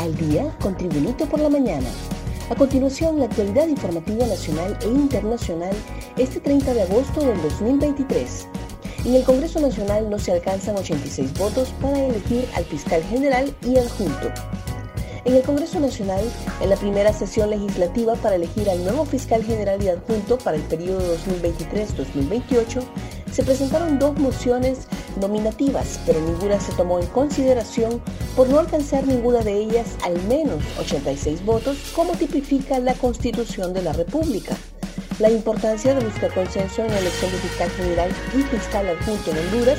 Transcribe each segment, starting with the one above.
al día con Tribunito por la mañana. A continuación, la actualidad informativa nacional e internacional este 30 de agosto del 2023. En el Congreso Nacional no se alcanzan 86 votos para elegir al fiscal general y adjunto. En el Congreso Nacional, en la primera sesión legislativa para elegir al nuevo fiscal general y adjunto para el periodo 2023-2028, se presentaron dos mociones nominativas, pero ninguna se tomó en consideración por no alcanzar ninguna de ellas al menos 86 votos, como tipifica la Constitución de la República. La importancia de buscar consenso en la elección de fiscal general y fiscal adjunto en Honduras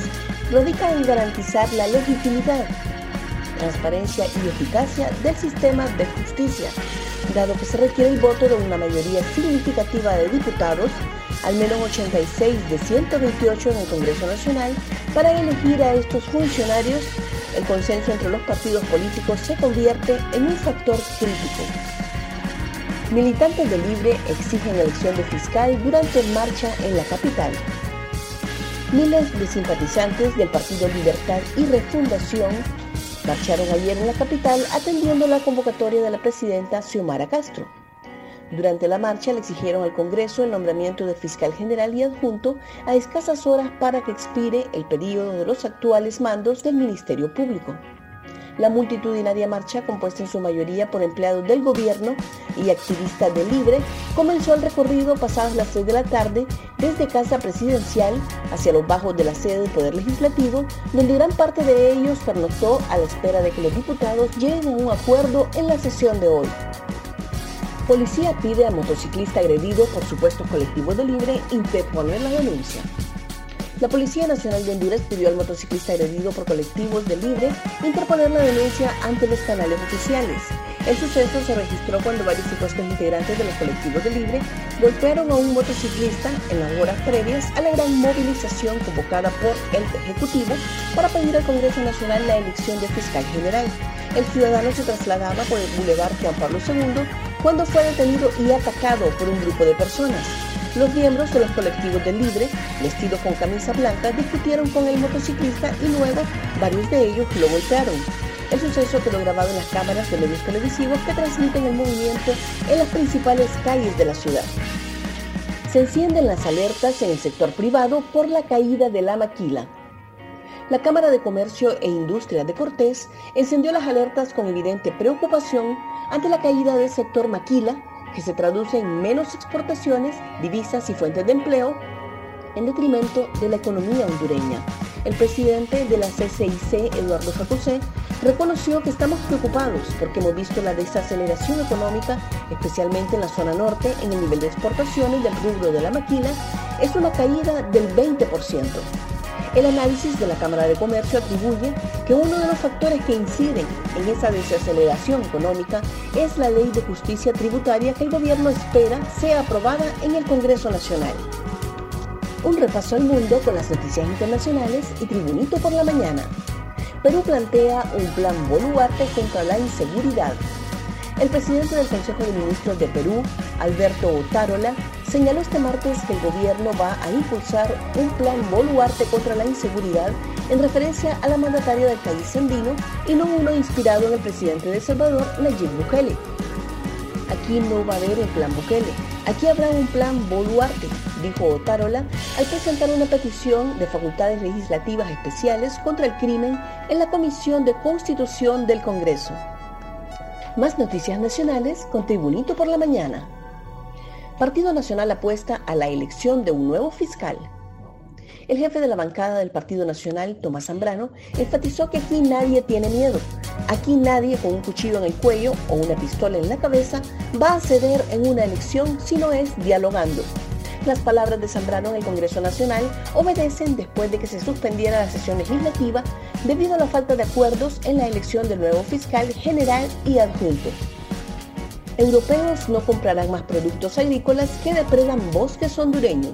radica en garantizar la legitimidad, transparencia y eficacia del sistema de justicia, dado que se requiere el voto de una mayoría significativa de diputados al menos 86 de 128 en el Congreso Nacional, para elegir a estos funcionarios, el consenso entre los partidos políticos se convierte en un factor crítico. Militantes de Libre exigen elección de fiscal durante marcha en la capital. Miles de simpatizantes del Partido Libertad y Refundación marcharon ayer en la capital atendiendo la convocatoria de la presidenta Xiomara Castro. Durante la marcha le exigieron al Congreso el nombramiento de fiscal general y adjunto a escasas horas para que expire el periodo de los actuales mandos del Ministerio Público. La multitudinaria marcha, compuesta en su mayoría por empleados del gobierno y activistas de Libre, comenzó el recorrido pasadas las 6 de la tarde desde Casa Presidencial hacia los bajos de la sede del Poder Legislativo, donde gran parte de ellos pernoctó a la espera de que los diputados lleguen a un acuerdo en la sesión de hoy. Policía pide a motociclista agredido por supuestos colectivos de libre interponer la denuncia. La Policía Nacional de Honduras pidió al motociclista agredido por colectivos de libre interponer la denuncia ante los canales oficiales. El suceso se registró cuando varios supuestos integrantes de los colectivos de libre golpearon a un motociclista en las horas previas a la gran movilización convocada por el Ejecutivo para pedir al Congreso Nacional la elección de fiscal general. El ciudadano se trasladaba por el Boulevard Juan Pablo II cuando fue detenido y atacado por un grupo de personas. Los miembros de los colectivos del Libre, vestidos con camisa blanca, discutieron con el motociclista y luego varios de ellos lo golpearon. El suceso quedó grabado en las cámaras de medios televisivos que transmiten el movimiento en las principales calles de la ciudad. Se encienden las alertas en el sector privado por la caída de la maquila. La Cámara de Comercio e Industria de Cortés encendió las alertas con evidente preocupación ante la caída del sector maquila, que se traduce en menos exportaciones, divisas y fuentes de empleo, en detrimento de la economía hondureña. El presidente de la CCIC, Eduardo Facusé, reconoció que estamos preocupados porque hemos visto la desaceleración económica, especialmente en la zona norte, en el nivel de exportaciones del rubro de la maquila, es una caída del 20%. El análisis de la Cámara de Comercio atribuye que uno de los factores que inciden en esa desaceleración económica es la ley de justicia tributaria que el gobierno espera sea aprobada en el Congreso Nacional. Un repaso al mundo con las noticias internacionales y Tribunito por la mañana. Perú plantea un plan Boluarte contra la inseguridad. El presidente del Consejo de Ministros de Perú, Alberto Otárola, señaló este martes que el gobierno va a impulsar un plan Boluarte contra la inseguridad en referencia a la mandataria del país andino y no uno inspirado en el presidente de El Salvador, Nayib Bukele. Aquí no va a haber un plan Bukele, aquí habrá un plan Boluarte, dijo Otárola al presentar una petición de facultades legislativas especiales contra el crimen en la Comisión de Constitución del Congreso. Más noticias nacionales con Tribunito por la Mañana. Partido Nacional apuesta a la elección de un nuevo fiscal. El jefe de la bancada del Partido Nacional, Tomás Zambrano, enfatizó que aquí nadie tiene miedo. Aquí nadie con un cuchillo en el cuello o una pistola en la cabeza va a ceder en una elección si no es dialogando. Las palabras de Zambrano en el Congreso Nacional obedecen después de que se suspendiera la sesión legislativa debido a la falta de acuerdos en la elección del nuevo fiscal general y adjunto europeos no comprarán más productos agrícolas que depredan bosques hondureños.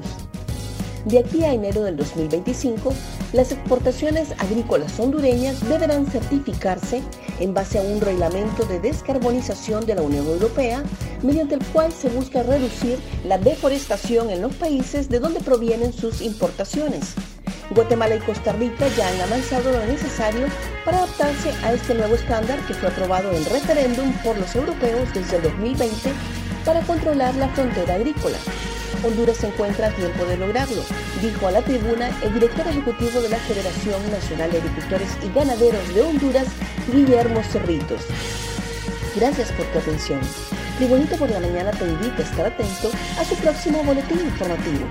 De aquí a enero del 2025, las exportaciones agrícolas hondureñas deberán certificarse en base a un reglamento de descarbonización de la Unión Europea, mediante el cual se busca reducir la deforestación en los países de donde provienen sus importaciones. Guatemala y Costa Rica ya han avanzado lo necesario para adaptarse a este nuevo estándar que fue aprobado en referéndum por los europeos desde el 2020 para controlar la frontera agrícola. Honduras se encuentra a tiempo de lograrlo, dijo a la tribuna el director ejecutivo de la Federación Nacional de Agricultores y Ganaderos de Honduras, Guillermo Cerritos. Gracias por tu atención. Tribunito por la Mañana te invita a estar atento a su próximo boletín informativo.